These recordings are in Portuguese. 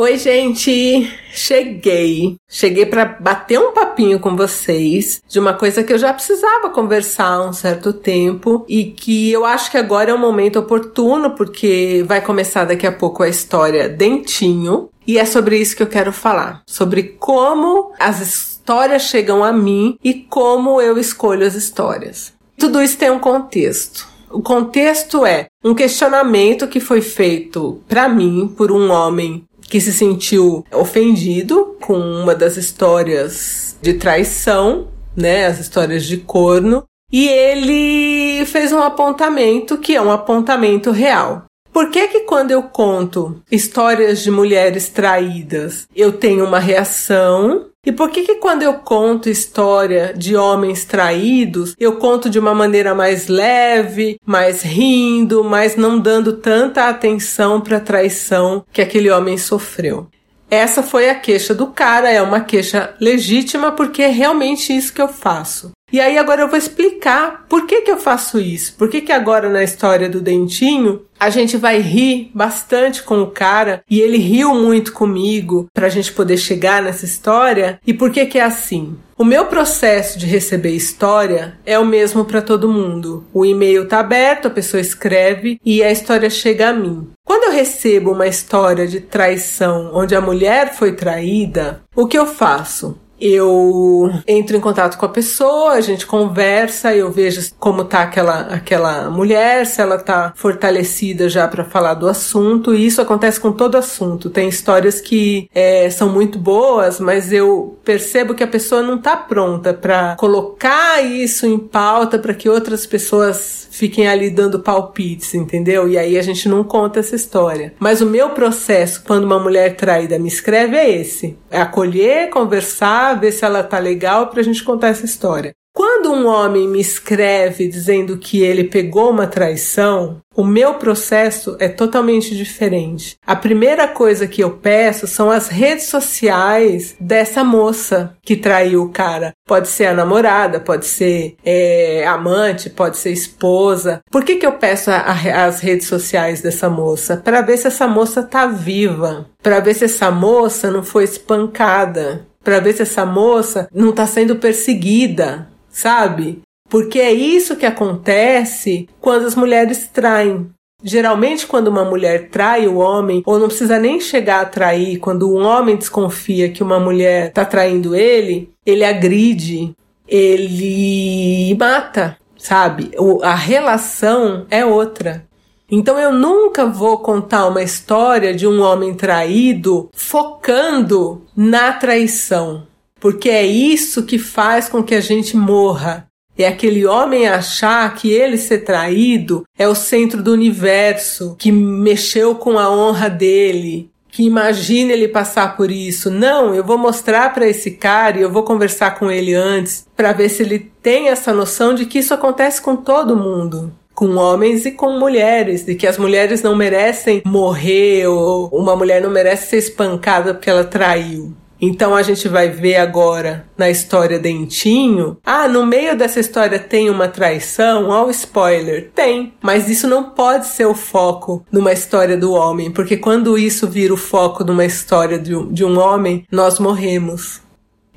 Oi, gente! Cheguei. Cheguei para bater um papinho com vocês de uma coisa que eu já precisava conversar há um certo tempo e que eu acho que agora é o momento oportuno porque vai começar daqui a pouco a história Dentinho e é sobre isso que eu quero falar, sobre como as histórias chegam a mim e como eu escolho as histórias. Tudo isso tem um contexto. O contexto é um questionamento que foi feito para mim por um homem que se sentiu ofendido com uma das histórias de traição, né, as histórias de corno, e ele fez um apontamento que é um apontamento real. Por que que quando eu conto histórias de mulheres traídas, eu tenho uma reação e por que que quando eu conto história de homens traídos, eu conto de uma maneira mais leve, mais rindo, mas não dando tanta atenção para a traição que aquele homem sofreu? Essa foi a queixa do cara, é uma queixa legítima porque é realmente isso que eu faço. E aí agora eu vou explicar por que que eu faço isso. Por que que agora na história do dentinho a gente vai rir bastante com o cara e ele riu muito comigo pra gente poder chegar nessa história. E por que que é assim? O meu processo de receber história é o mesmo para todo mundo. O e-mail tá aberto, a pessoa escreve e a história chega a mim. Quando eu recebo uma história de traição onde a mulher foi traída, o que eu faço? Eu entro em contato com a pessoa, a gente conversa, eu vejo como tá aquela, aquela mulher, se ela tá fortalecida já para falar do assunto, e isso acontece com todo assunto. Tem histórias que é, são muito boas, mas eu percebo que a pessoa não tá pronta para colocar isso em pauta para que outras pessoas fiquem ali dando palpites, entendeu? E aí a gente não conta essa história. Mas o meu processo, quando uma mulher traída me escreve, é esse: acolher, conversar, ver se ela tá legal pra gente contar essa história. Quando um homem me escreve dizendo que ele pegou uma traição, o meu processo é totalmente diferente. A primeira coisa que eu peço são as redes sociais dessa moça que traiu o cara. Pode ser a namorada, pode ser é, amante, pode ser esposa. Por que, que eu peço a, a, as redes sociais dessa moça? Para ver se essa moça tá viva, para ver se essa moça não foi espancada, para ver se essa moça não está sendo perseguida sabe? Porque é isso que acontece quando as mulheres traem. Geralmente, quando uma mulher trai o homem, ou não precisa nem chegar a trair, quando um homem desconfia que uma mulher está traindo ele, ele agride, ele mata, sabe? A relação é outra. Então eu nunca vou contar uma história de um homem traído focando na traição porque é isso que faz com que a gente morra. É aquele homem achar que ele ser traído é o centro do universo, que mexeu com a honra dele, que imagina ele passar por isso. Não, eu vou mostrar para esse cara e eu vou conversar com ele antes para ver se ele tem essa noção de que isso acontece com todo mundo com homens e com mulheres, de que as mulheres não merecem morrer ou uma mulher não merece ser espancada porque ela traiu. Então a gente vai ver agora na história Dentinho. Ah, no meio dessa história tem uma traição? Ó, o spoiler. Tem. Mas isso não pode ser o foco numa história do homem, porque quando isso vira o foco numa história de um, de um homem, nós morremos.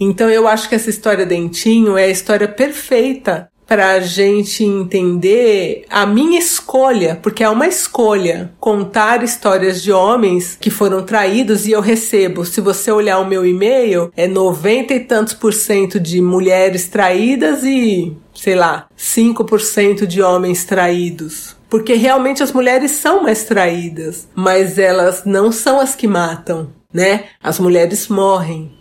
Então eu acho que essa história Dentinho é a história perfeita para a gente entender a minha escolha, porque é uma escolha contar histórias de homens que foram traídos e eu recebo. Se você olhar o meu e-mail, é 90 e tantos por cento de mulheres traídas e, sei lá, 5% de homens traídos. Porque realmente as mulheres são mais traídas, mas elas não são as que matam, né? As mulheres morrem.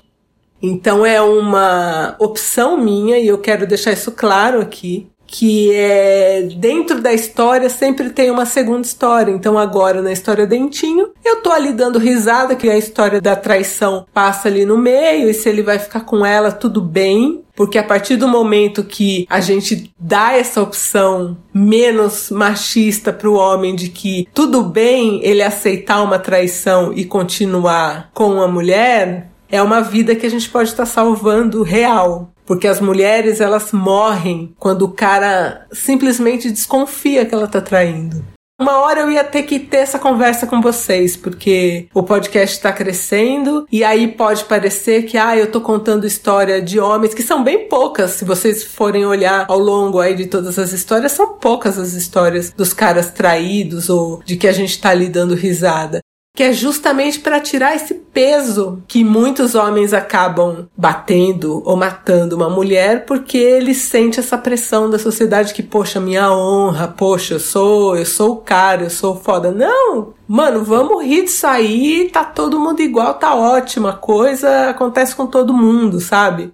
Então é uma opção minha e eu quero deixar isso claro aqui que é dentro da história sempre tem uma segunda história. Então agora na história Dentinho, eu tô ali dando risada que a história da traição passa ali no meio e se ele vai ficar com ela tudo bem, porque a partir do momento que a gente dá essa opção menos machista para o homem de que tudo bem ele aceitar uma traição e continuar com a mulher, é uma vida que a gente pode estar tá salvando real. Porque as mulheres, elas morrem quando o cara simplesmente desconfia que ela tá traindo. Uma hora eu ia ter que ter essa conversa com vocês, porque o podcast está crescendo e aí pode parecer que, ah, eu tô contando história de homens, que são bem poucas, se vocês forem olhar ao longo aí de todas as histórias, são poucas as histórias dos caras traídos ou de que a gente tá ali dando risada que é justamente para tirar esse peso que muitos homens acabam batendo ou matando uma mulher porque ele sente essa pressão da sociedade que poxa minha honra, poxa eu sou eu sou o cara, eu sou foda. Não, mano, vamos rir disso aí, tá todo mundo igual, tá ótima, coisa acontece com todo mundo, sabe?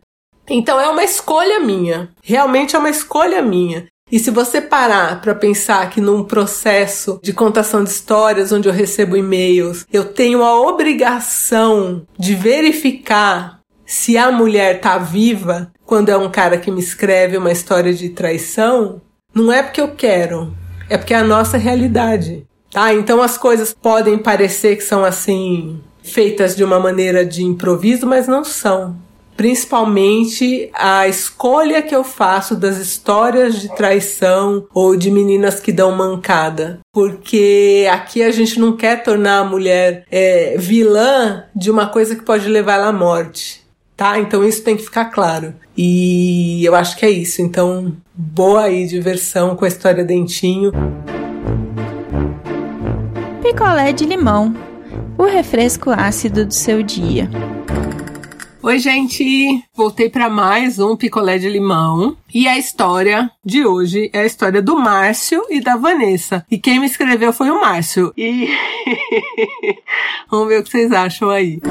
Então é uma escolha minha, realmente é uma escolha minha. E se você parar para pensar que num processo de contação de histórias onde eu recebo e-mails, eu tenho a obrigação de verificar se a mulher tá viva quando é um cara que me escreve uma história de traição, não é porque eu quero, é porque é a nossa realidade. Tá? Então as coisas podem parecer que são assim feitas de uma maneira de improviso, mas não são principalmente a escolha que eu faço das histórias de traição ou de meninas que dão mancada. Porque aqui a gente não quer tornar a mulher é, vilã de uma coisa que pode levar ela à morte. Tá? Então isso tem que ficar claro. E eu acho que é isso. Então, boa aí diversão com a história Dentinho. Picolé de limão. O refresco ácido do seu dia. Oi, gente! Voltei para mais um picolé de limão. E a história de hoje é a história do Márcio e da Vanessa. E quem me escreveu foi o Márcio. E vamos ver o que vocês acham aí.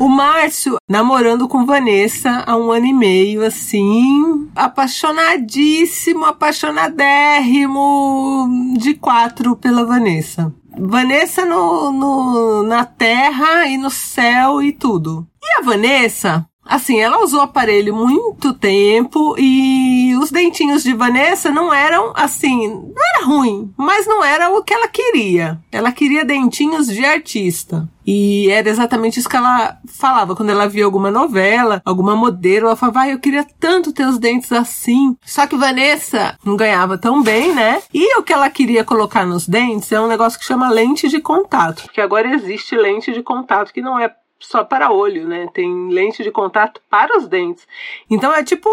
O Márcio namorando com Vanessa há um ano e meio, assim, apaixonadíssimo, apaixonadérrimo de quatro pela Vanessa. Vanessa no, no, na terra e no céu e tudo. E a Vanessa, assim, ela usou o aparelho muito tempo e os dentinhos de Vanessa não eram assim, não era ruim, mas não era o que ela queria. Ela queria dentinhos de artista. E era exatamente isso que ela falava quando ela via alguma novela, alguma modelo, ela falava, vai, eu queria tanto ter os dentes assim. Só que Vanessa não ganhava tão bem, né? E o que ela queria colocar nos dentes é um negócio que chama lente de contato, porque agora existe lente de contato que não é só para olho, né? Tem lente de contato para os dentes. Então é tipo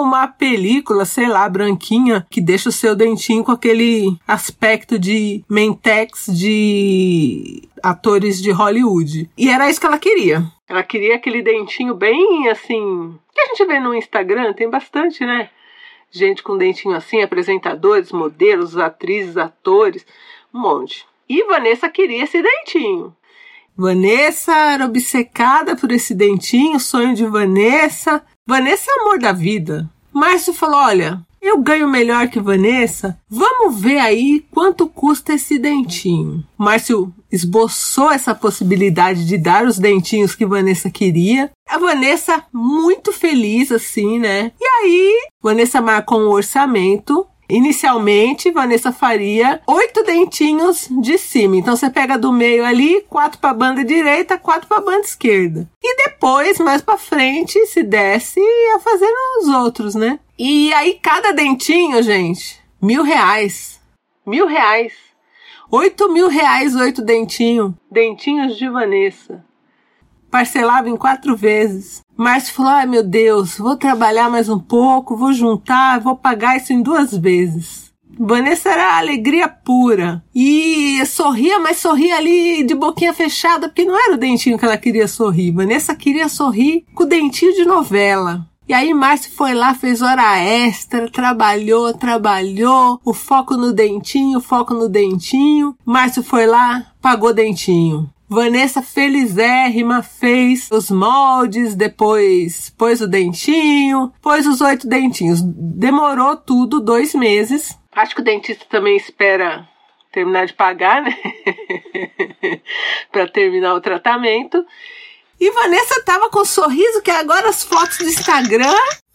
uma película, sei lá, branquinha, que deixa o seu dentinho com aquele aspecto de mentex de atores de Hollywood. E era isso que ela queria. Ela queria aquele dentinho bem assim. Que a gente vê no Instagram, tem bastante, né? Gente com dentinho assim, apresentadores, modelos, atrizes, atores, um monte. E Vanessa queria esse dentinho. Vanessa era obcecada por esse dentinho, sonho de Vanessa. Vanessa é amor da vida. Márcio falou: Olha, eu ganho melhor que Vanessa. Vamos ver aí quanto custa esse dentinho. Márcio esboçou essa possibilidade de dar os dentinhos que Vanessa queria. A Vanessa muito feliz assim, né? E aí, Vanessa marcou um orçamento Inicialmente, Vanessa faria oito dentinhos de cima. Então você pega do meio ali, quatro para a banda direita, quatro para a banda esquerda. E depois, mais para frente, se desce, ia fazendo os outros, né? E aí cada dentinho, gente, mil reais. Mil reais. Oito mil reais, oito dentinhos. Dentinhos de Vanessa. Parcelava em quatro vezes. Márcio falou: ai meu Deus, vou trabalhar mais um pouco, vou juntar, vou pagar isso em duas vezes. Vanessa era alegria pura. E sorria, mas sorria ali de boquinha fechada, porque não era o dentinho que ela queria sorrir. Vanessa queria sorrir com o dentinho de novela. E aí Márcio foi lá, fez hora extra, trabalhou, trabalhou, o foco no dentinho, foco no dentinho. Márcio foi lá, pagou dentinho. Vanessa felizérrima fez os moldes, depois pôs o dentinho, pôs os oito dentinhos. Demorou tudo dois meses. Acho que o dentista também espera terminar de pagar, né? para terminar o tratamento. E Vanessa tava com um sorriso que agora as fotos do Instagram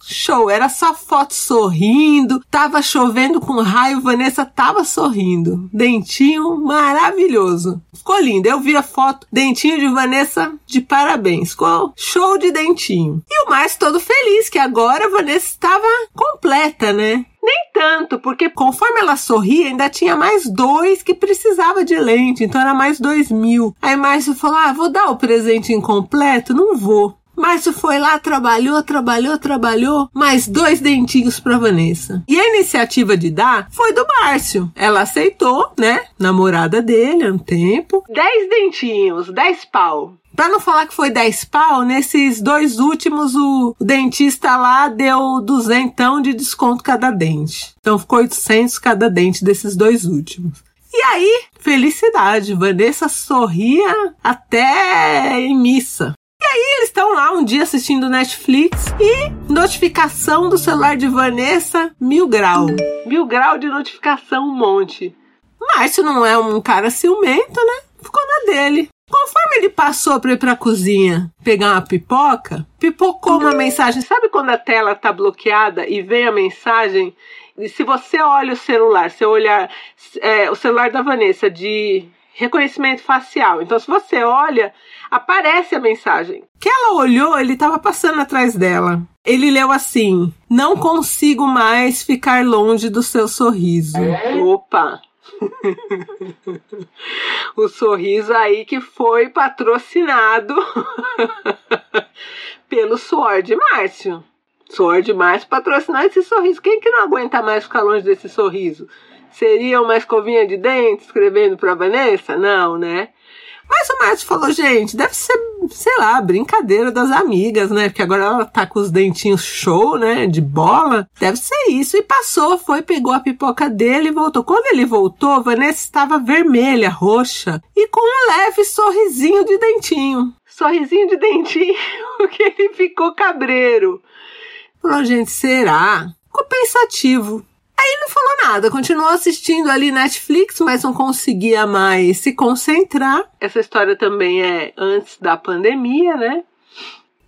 Show, era só foto sorrindo, tava chovendo com raio, Vanessa tava sorrindo. Dentinho maravilhoso. Ficou lindo. Eu vi a foto, dentinho de Vanessa de parabéns. Ficou show de dentinho. E o mais todo feliz que agora a Vanessa estava completa, né? Nem tanto, porque conforme ela sorria, ainda tinha mais dois que precisava de lente, então era mais dois mil. Aí Márcio falou: Ah, vou dar o presente incompleto? Não vou. Márcio foi lá, trabalhou, trabalhou, trabalhou, mais dois dentinhos para Vanessa. E a iniciativa de dar foi do Márcio. Ela aceitou, né? Namorada dele há um tempo. Dez dentinhos, dez pau. Pra não falar que foi 10 pau, nesses dois últimos o, dentista lá deu duzentão de desconto cada dente. Então ficou 800 cada dente desses dois últimos. E aí, felicidade, Vanessa sorria até em missa. Aí eles estão lá um dia assistindo Netflix e notificação do celular de Vanessa, mil grau. Mil grau de notificação, um monte. Márcio não é um cara ciumento, né? Ficou na dele. Conforme ele passou para ir para a cozinha pegar uma pipoca, pipocou uma mensagem. Sabe quando a tela tá bloqueada e vem a mensagem? E se você olha o celular, se olhar é, o celular da Vanessa de reconhecimento facial, então se você olha, aparece a mensagem. Que ela olhou, ele estava passando atrás dela. Ele leu assim: Não consigo mais ficar longe do seu sorriso. Opa! o sorriso aí que foi patrocinado pelo suor de Márcio. Suor de Márcio patrocinar esse sorriso. Quem que não aguenta mais ficar longe desse sorriso? Seria uma escovinha de dente escrevendo para Vanessa? Não, né? Mas o Márcio falou, gente, deve ser, sei lá, brincadeira das amigas, né? Porque agora ela tá com os dentinhos show, né? De bola. Deve ser isso. E passou, foi, pegou a pipoca dele e voltou. Quando ele voltou, Vanessa estava vermelha, roxa e com um leve sorrisinho de dentinho. Sorrisinho de dentinho, que ele ficou cabreiro. Falou, gente, será? Ficou pensativo. Aí não falou nada, continuou assistindo ali Netflix, mas não conseguia mais se concentrar. Essa história também é antes da pandemia, né?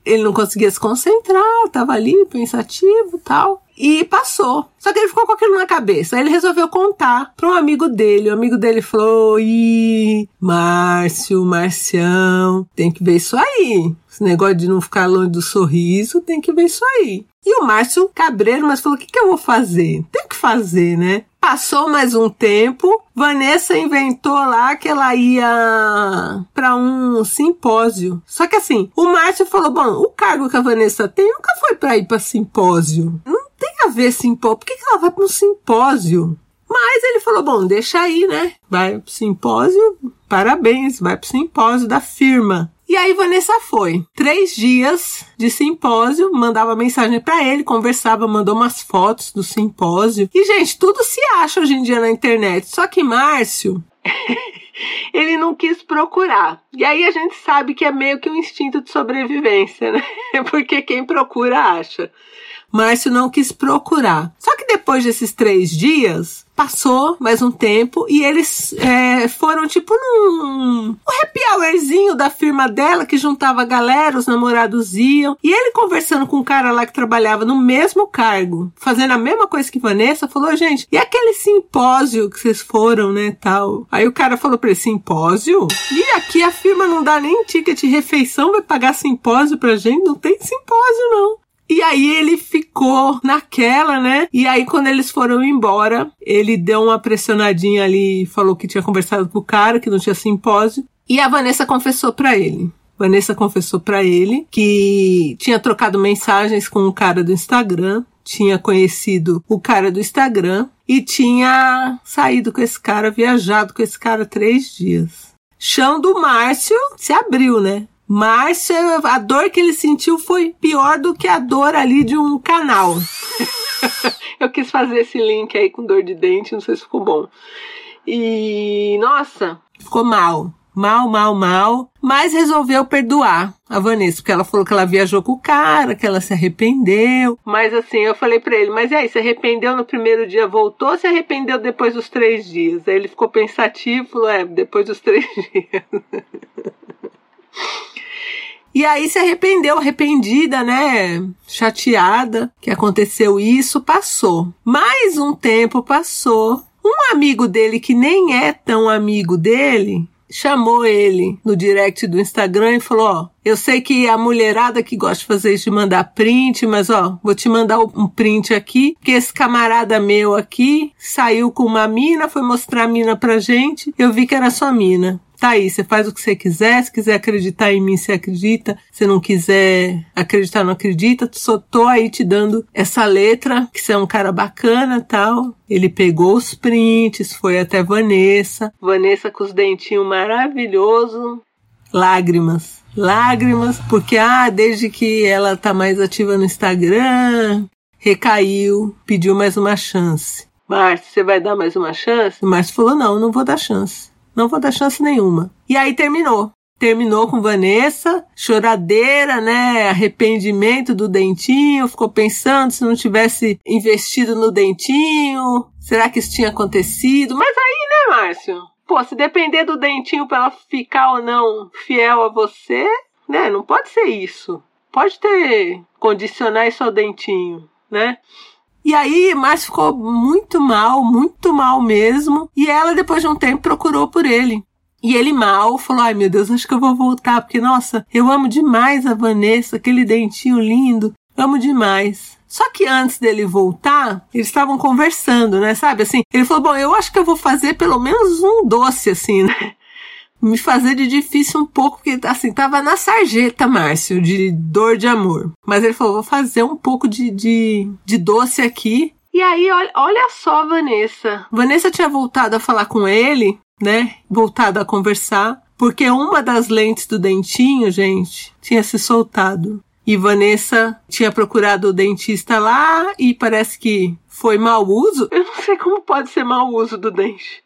Ele não conseguia se concentrar, tava ali pensativo tal. E passou. Só que ele ficou com aquilo na cabeça. Aí ele resolveu contar para um amigo dele. O amigo dele falou: Ih, Márcio, Marcião, tem que ver isso aí. Esse negócio de não ficar longe do sorriso, tem que ver isso aí. E o Márcio Cabreiro, mas falou: o que, que eu vou fazer? Tem que fazer, né? Passou mais um tempo, Vanessa inventou lá que ela ia para um simpósio. Só que assim, o Márcio falou: bom, o cargo que a Vanessa tem nunca foi para ir para simpósio. Não tem a ver simpósio. Por que, que ela vai para um simpósio? Mas ele falou: bom, deixa aí, né? Vai pro simpósio, parabéns, vai pro simpósio da firma. E aí Vanessa foi. Três dias de simpósio, mandava mensagem para ele, conversava, mandou umas fotos do simpósio. E, gente, tudo se acha hoje em dia na internet. Só que Márcio. ele não quis procurar. E aí a gente sabe que é meio que um instinto de sobrevivência, né? Porque quem procura acha. Márcio não quis procurar. Só que depois desses três dias, passou mais um tempo e eles é, foram tipo num um happy hourzinho da firma dela que juntava a galera, os namorados iam. E ele conversando com um cara lá que trabalhava no mesmo cargo, fazendo a mesma coisa que Vanessa, falou: gente, e aquele simpósio que vocês foram, né? Tal. Aí o cara falou pra ele: simpósio? E aqui a firma não dá nem ticket de refeição, vai pagar simpósio pra gente? Não tem simpósio, não. E aí ele ficou naquela, né? E aí quando eles foram embora, ele deu uma pressionadinha ali, falou que tinha conversado com o cara, que não tinha simpósio. E a Vanessa confessou para ele. Vanessa confessou para ele que tinha trocado mensagens com um cara do Instagram, tinha conhecido o cara do Instagram e tinha saído com esse cara, viajado com esse cara três dias. Chão do Márcio se abriu, né? Mas a dor que ele sentiu foi pior do que a dor ali de um canal. Eu quis fazer esse link aí com dor de dente, não sei se ficou bom. E nossa, ficou mal. Mal, mal, mal. Mas resolveu perdoar a Vanessa, porque ela falou que ela viajou com o cara, que ela se arrependeu. Mas assim, eu falei para ele, mas e aí, se arrependeu no primeiro dia, voltou, se arrependeu depois dos três dias? Aí ele ficou pensativo, falou, é, depois dos três dias. E aí se arrependeu, arrependida, né? Chateada que aconteceu isso, passou. Mais um tempo passou. Um amigo dele que nem é tão amigo dele chamou ele no direct do Instagram e falou: Ó, eu sei que a mulherada que gosta de fazer isso de mandar print, mas ó, vou te mandar um print aqui, que esse camarada meu aqui saiu com uma mina, foi mostrar a mina pra gente, eu vi que era sua mina. Tá aí, você faz o que você quiser, se quiser acreditar em mim, você acredita, se não quiser acreditar, não acredita, só tô aí te dando essa letra, que você é um cara bacana tal. Ele pegou os prints, foi até Vanessa, Vanessa com os dentinhos maravilhosos, lágrimas, lágrimas, porque ah, desde que ela tá mais ativa no Instagram, recaiu, pediu mais uma chance. Márcio, você vai dar mais uma chance? Márcio falou: não, não vou dar chance. Não vou dar chance nenhuma. E aí terminou. Terminou com Vanessa, choradeira, né? Arrependimento do dentinho, ficou pensando se não tivesse investido no dentinho, será que isso tinha acontecido? Mas aí, né, Márcio? Pô, se depender do dentinho para ela ficar ou não fiel a você, né? Não pode ser isso. Pode ter condicionar isso ao dentinho, né? E aí, Márcio ficou muito mal, muito mal mesmo. E ela, depois de um tempo, procurou por ele. E ele mal falou: Ai meu Deus, acho que eu vou voltar, porque nossa, eu amo demais a Vanessa, aquele dentinho lindo, amo demais. Só que antes dele voltar, eles estavam conversando, né? Sabe assim? Ele falou: Bom, eu acho que eu vou fazer pelo menos um doce, assim, né? Me fazer de difícil um pouco, porque assim, tava na sarjeta, Márcio, de dor de amor. Mas ele falou: vou fazer um pouco de, de, de doce aqui. E aí, olha, olha só, Vanessa. Vanessa tinha voltado a falar com ele, né? Voltado a conversar, porque uma das lentes do dentinho, gente, tinha se soltado. E Vanessa tinha procurado o dentista lá e parece que foi mau uso. Eu não sei como pode ser mau uso do dente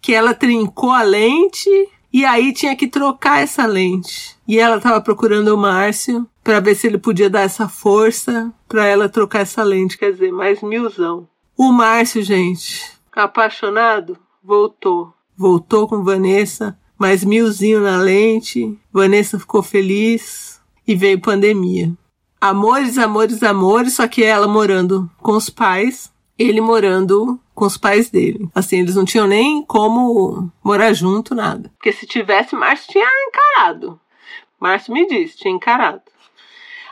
que ela trincou a lente e aí tinha que trocar essa lente. E ela estava procurando o Márcio para ver se ele podia dar essa força para ela trocar essa lente, quer dizer, mais milzão. O Márcio, gente, apaixonado, voltou. Voltou com Vanessa, mais milzinho na lente. Vanessa ficou feliz e veio pandemia. Amores, amores, amores, só que ela morando com os pais, ele morando com os pais dele. Assim, eles não tinham nem como morar junto, nada. Porque se tivesse, Márcio tinha encarado. Márcio me disse, tinha encarado.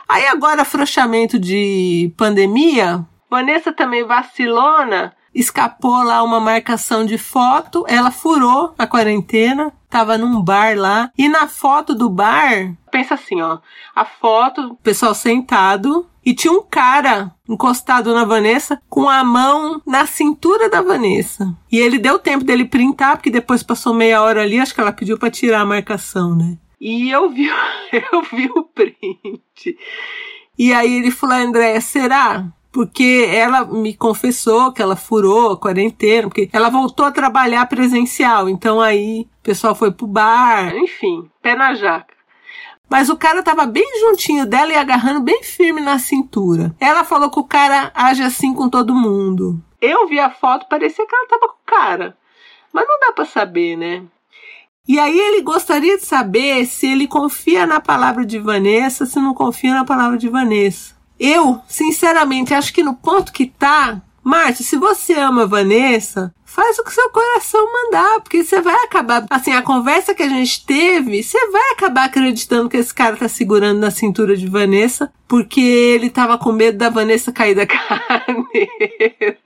Aí agora, afrouxamento de pandemia, Vanessa também vacilona, escapou lá uma marcação de foto, ela furou a quarentena, tava num bar lá, e na foto do bar, pensa assim, ó, a foto, pessoal sentado, e tinha um cara encostado na Vanessa com a mão na cintura da Vanessa. E ele deu tempo dele printar, porque depois passou meia hora ali, acho que ela pediu para tirar a marcação, né? E eu vi, eu vi o print. E aí ele falou, Andréia, será? Porque ela me confessou que ela furou a quarentena, porque ela voltou a trabalhar presencial. Então aí o pessoal foi pro bar, enfim, pé na jaca. Mas o cara tava bem juntinho dela e agarrando bem firme na cintura. Ela falou que o cara age assim com todo mundo. Eu vi a foto, parecia que ela tava com o cara. Mas não dá para saber, né? E aí ele gostaria de saber se ele confia na palavra de Vanessa, se não confia na palavra de Vanessa. Eu, sinceramente, acho que no ponto que tá, Márcio, se você ama Vanessa, faz o que seu coração mandar, porque você vai acabar, assim, a conversa que a gente teve, você vai acabar acreditando que esse cara tá segurando na cintura de Vanessa, porque ele tava com medo da Vanessa cair da cadeira.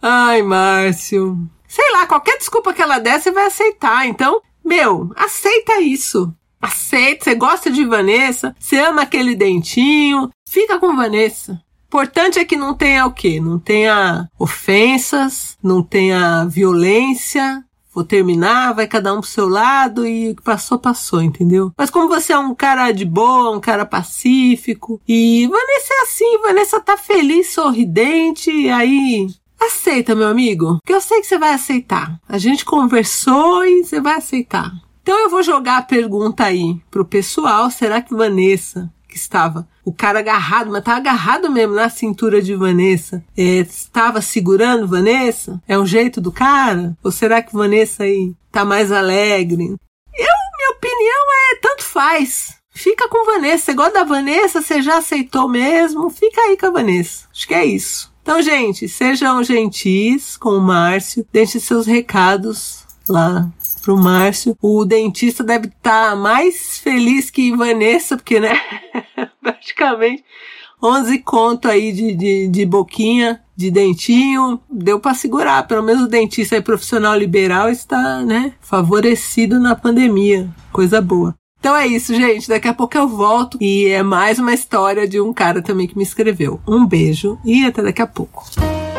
Ai, Márcio. Sei lá, qualquer desculpa que ela der, você vai aceitar. Então, meu, aceita isso. Aceita, você gosta de Vanessa, você ama aquele dentinho, fica com Vanessa importante é que não tenha o quê? Não tenha ofensas, não tenha violência. Vou terminar, vai cada um pro seu lado e o que passou, passou, entendeu? Mas como você é um cara de boa, um cara pacífico, e Vanessa é assim, Vanessa tá feliz, sorridente, aí aceita, meu amigo, que eu sei que você vai aceitar. A gente conversou e você vai aceitar. Então eu vou jogar a pergunta aí pro pessoal, será que Vanessa que estava o cara agarrado, mas estava agarrado mesmo na cintura de Vanessa. É, estava segurando Vanessa? É um jeito do cara? Ou será que Vanessa aí tá mais alegre? Eu, minha opinião é tanto faz. Fica com Vanessa. Você gosta da Vanessa? Você já aceitou mesmo? Fica aí com a Vanessa. Acho que é isso. Então, gente, sejam gentis com o Márcio, deixe seus recados lá pro Márcio. O dentista deve estar tá mais feliz que Vanessa, porque, né, praticamente 11 conto aí de, de, de boquinha, de dentinho, deu para segurar. Pelo menos o dentista aí profissional liberal está, né, favorecido na pandemia. Coisa boa. Então é isso, gente. Daqui a pouco eu volto e é mais uma história de um cara também que me escreveu. Um beijo e até daqui a pouco.